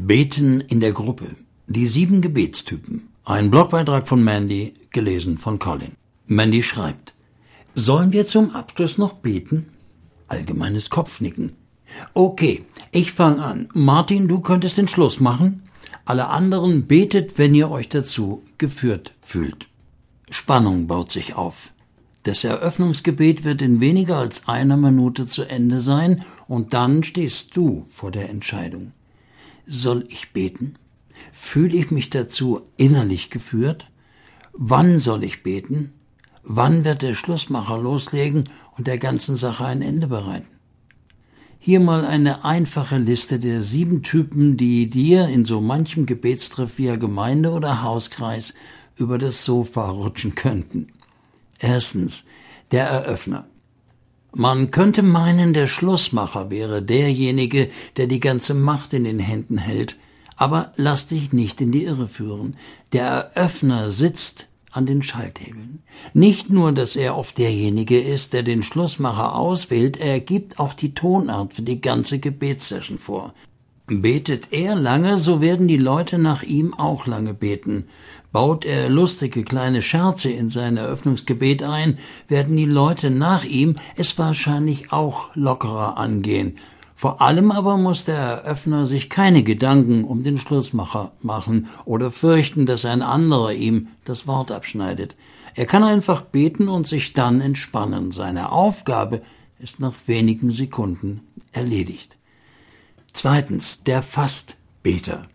Beten in der Gruppe. Die sieben Gebetstypen. Ein Blogbeitrag von Mandy, gelesen von Colin. Mandy schreibt, Sollen wir zum Abschluss noch beten? Allgemeines Kopfnicken. Okay, ich fange an. Martin, du könntest den Schluss machen. Alle anderen betet, wenn ihr euch dazu geführt fühlt. Spannung baut sich auf. Das Eröffnungsgebet wird in weniger als einer Minute zu Ende sein und dann stehst du vor der Entscheidung. Soll ich beten? Fühle ich mich dazu innerlich geführt? Wann soll ich beten? Wann wird der Schlussmacher loslegen und der ganzen Sache ein Ende bereiten? Hier mal eine einfache Liste der sieben Typen, die dir in so manchem Gebetstreff via Gemeinde oder Hauskreis über das Sofa rutschen könnten. Erstens, der Eröffner. Man könnte meinen, der Schlussmacher wäre derjenige, der die ganze Macht in den Händen hält, aber lass dich nicht in die Irre führen. Der Eröffner sitzt an den Schalthebeln. Nicht nur, dass er oft derjenige ist, der den Schlussmacher auswählt, er gibt auch die Tonart für die ganze Gebetssession vor. Betet er lange, so werden die Leute nach ihm auch lange beten. Baut er lustige kleine Scherze in sein Eröffnungsgebet ein, werden die Leute nach ihm es wahrscheinlich auch lockerer angehen. Vor allem aber muss der Eröffner sich keine Gedanken um den Schlussmacher machen oder fürchten, dass ein anderer ihm das Wort abschneidet. Er kann einfach beten und sich dann entspannen. Seine Aufgabe ist nach wenigen Sekunden erledigt. Zweitens, der Fastbeter.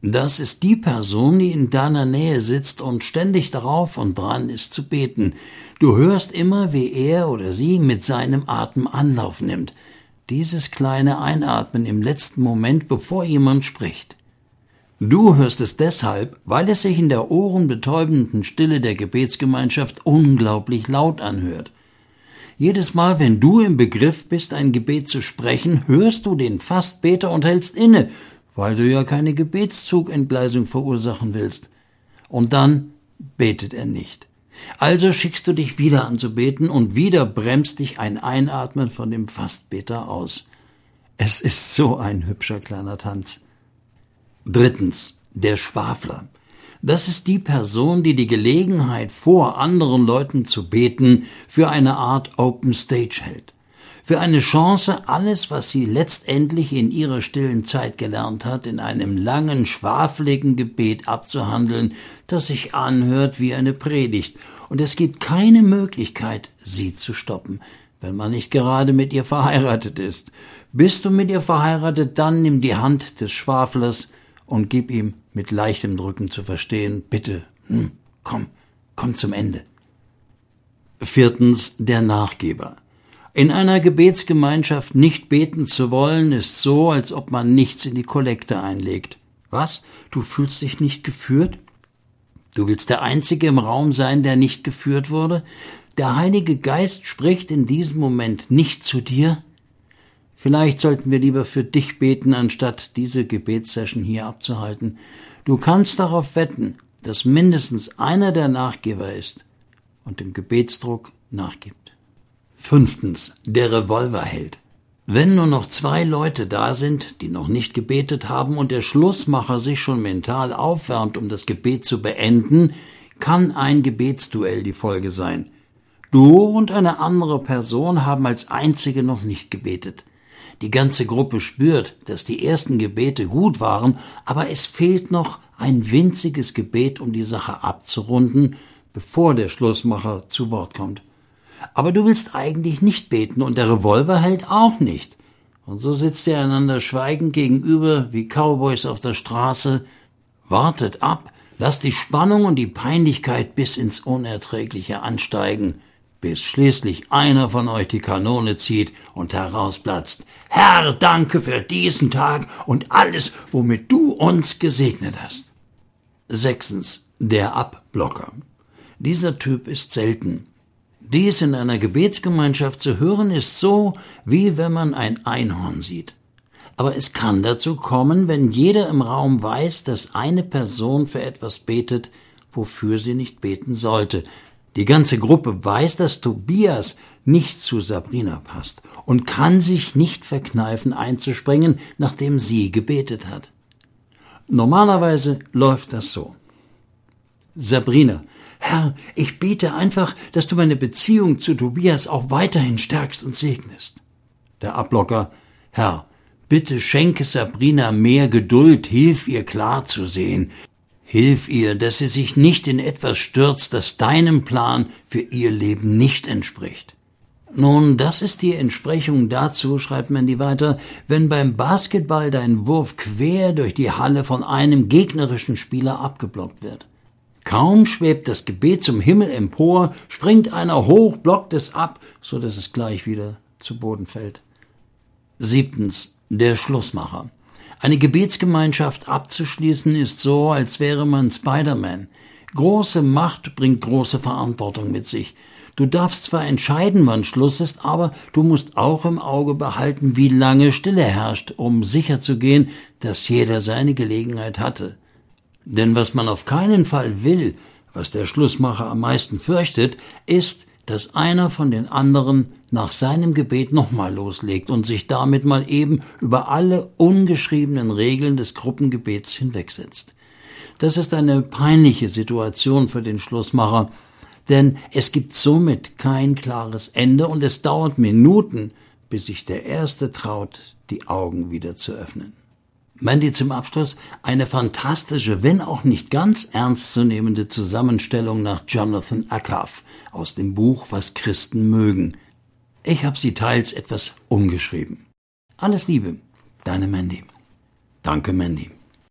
Das ist die Person, die in deiner Nähe sitzt und ständig darauf und dran ist zu beten. Du hörst immer, wie er oder sie mit seinem Atem Anlauf nimmt. Dieses kleine Einatmen im letzten Moment, bevor jemand spricht. Du hörst es deshalb, weil es sich in der ohrenbetäubenden Stille der Gebetsgemeinschaft unglaublich laut anhört. Jedes Mal, wenn du im Begriff bist, ein Gebet zu sprechen, hörst du den Fastbeter und hältst inne, weil du ja keine Gebetszugentgleisung verursachen willst. Und dann betet er nicht. Also schickst du dich wieder an zu beten und wieder bremst dich ein Einatmen von dem Fastbeter aus. Es ist so ein hübscher kleiner Tanz. Drittens, der Schwafler. Das ist die Person, die die Gelegenheit, vor anderen Leuten zu beten, für eine Art Open Stage hält. Für eine Chance, alles, was sie letztendlich in ihrer stillen Zeit gelernt hat, in einem langen, schwafligen Gebet abzuhandeln, das sich anhört wie eine Predigt. Und es gibt keine Möglichkeit, sie zu stoppen, wenn man nicht gerade mit ihr verheiratet ist. Bist du mit ihr verheiratet, dann nimm die Hand des Schwaflers und gib ihm mit leichtem Drücken zu verstehen, bitte, hm, komm, komm zum Ende. Viertens, der Nachgeber. In einer Gebetsgemeinschaft nicht beten zu wollen, ist so, als ob man nichts in die Kollekte einlegt. Was? Du fühlst dich nicht geführt? Du willst der Einzige im Raum sein, der nicht geführt wurde? Der Heilige Geist spricht in diesem Moment nicht zu dir? Vielleicht sollten wir lieber für dich beten, anstatt diese Gebetssession hier abzuhalten. Du kannst darauf wetten, dass mindestens einer der Nachgeber ist und dem Gebetsdruck nachgibt. Fünftens, der Revolverheld. Wenn nur noch zwei Leute da sind, die noch nicht gebetet haben und der Schlussmacher sich schon mental aufwärmt, um das Gebet zu beenden, kann ein Gebetsduell die Folge sein. Du und eine andere Person haben als einzige noch nicht gebetet. Die ganze Gruppe spürt, dass die ersten Gebete gut waren, aber es fehlt noch ein winziges Gebet, um die Sache abzurunden, bevor der Schlussmacher zu Wort kommt. Aber du willst eigentlich nicht beten und der Revolver hält auch nicht. Und so sitzt ihr einander schweigend gegenüber wie Cowboys auf der Straße, wartet ab, lasst die Spannung und die Peinlichkeit bis ins Unerträgliche ansteigen, bis schließlich einer von euch die Kanone zieht und herausplatzt. Herr, danke für diesen Tag und alles, womit du uns gesegnet hast. Sechstens, der Abblocker. Dieser Typ ist selten. Dies in einer Gebetsgemeinschaft zu hören, ist so, wie wenn man ein Einhorn sieht. Aber es kann dazu kommen, wenn jeder im Raum weiß, dass eine Person für etwas betet, wofür sie nicht beten sollte, die ganze Gruppe weiß, dass Tobias nicht zu Sabrina passt und kann sich nicht verkneifen einzuspringen, nachdem sie gebetet hat. Normalerweise läuft das so. Sabrina, Herr, ich bete einfach, dass du meine Beziehung zu Tobias auch weiterhin stärkst und segnest. Der Ablocker, Herr, bitte schenke Sabrina mehr Geduld, hilf ihr klar zu sehen. Hilf ihr, dass sie sich nicht in etwas stürzt, das deinem Plan für ihr Leben nicht entspricht. Nun, das ist die Entsprechung dazu, schreibt Mandy weiter, wenn beim Basketball dein Wurf quer durch die Halle von einem gegnerischen Spieler abgeblockt wird. Kaum schwebt das Gebet zum Himmel empor, springt einer hoch, blockt es ab, so dass es gleich wieder zu Boden fällt. Siebtens, der Schlussmacher. Eine Gebetsgemeinschaft abzuschließen ist so, als wäre man Spider-Man. Große Macht bringt große Verantwortung mit sich. Du darfst zwar entscheiden, wann Schluss ist, aber du musst auch im Auge behalten, wie lange Stille herrscht, um sicherzugehen, dass jeder seine Gelegenheit hatte. Denn was man auf keinen Fall will, was der Schlussmacher am meisten fürchtet, ist, dass einer von den anderen nach seinem Gebet nochmal loslegt und sich damit mal eben über alle ungeschriebenen Regeln des Gruppengebets hinwegsetzt. Das ist eine peinliche Situation für den Schlussmacher, denn es gibt somit kein klares Ende und es dauert Minuten, bis sich der Erste traut, die Augen wieder zu öffnen. Mandy zum Abschluss eine fantastische, wenn auch nicht ganz ernstzunehmende Zusammenstellung nach Jonathan Acuff aus dem Buch Was Christen mögen. Ich habe sie teils etwas umgeschrieben. Alles Liebe, deine Mandy. Danke, Mandy.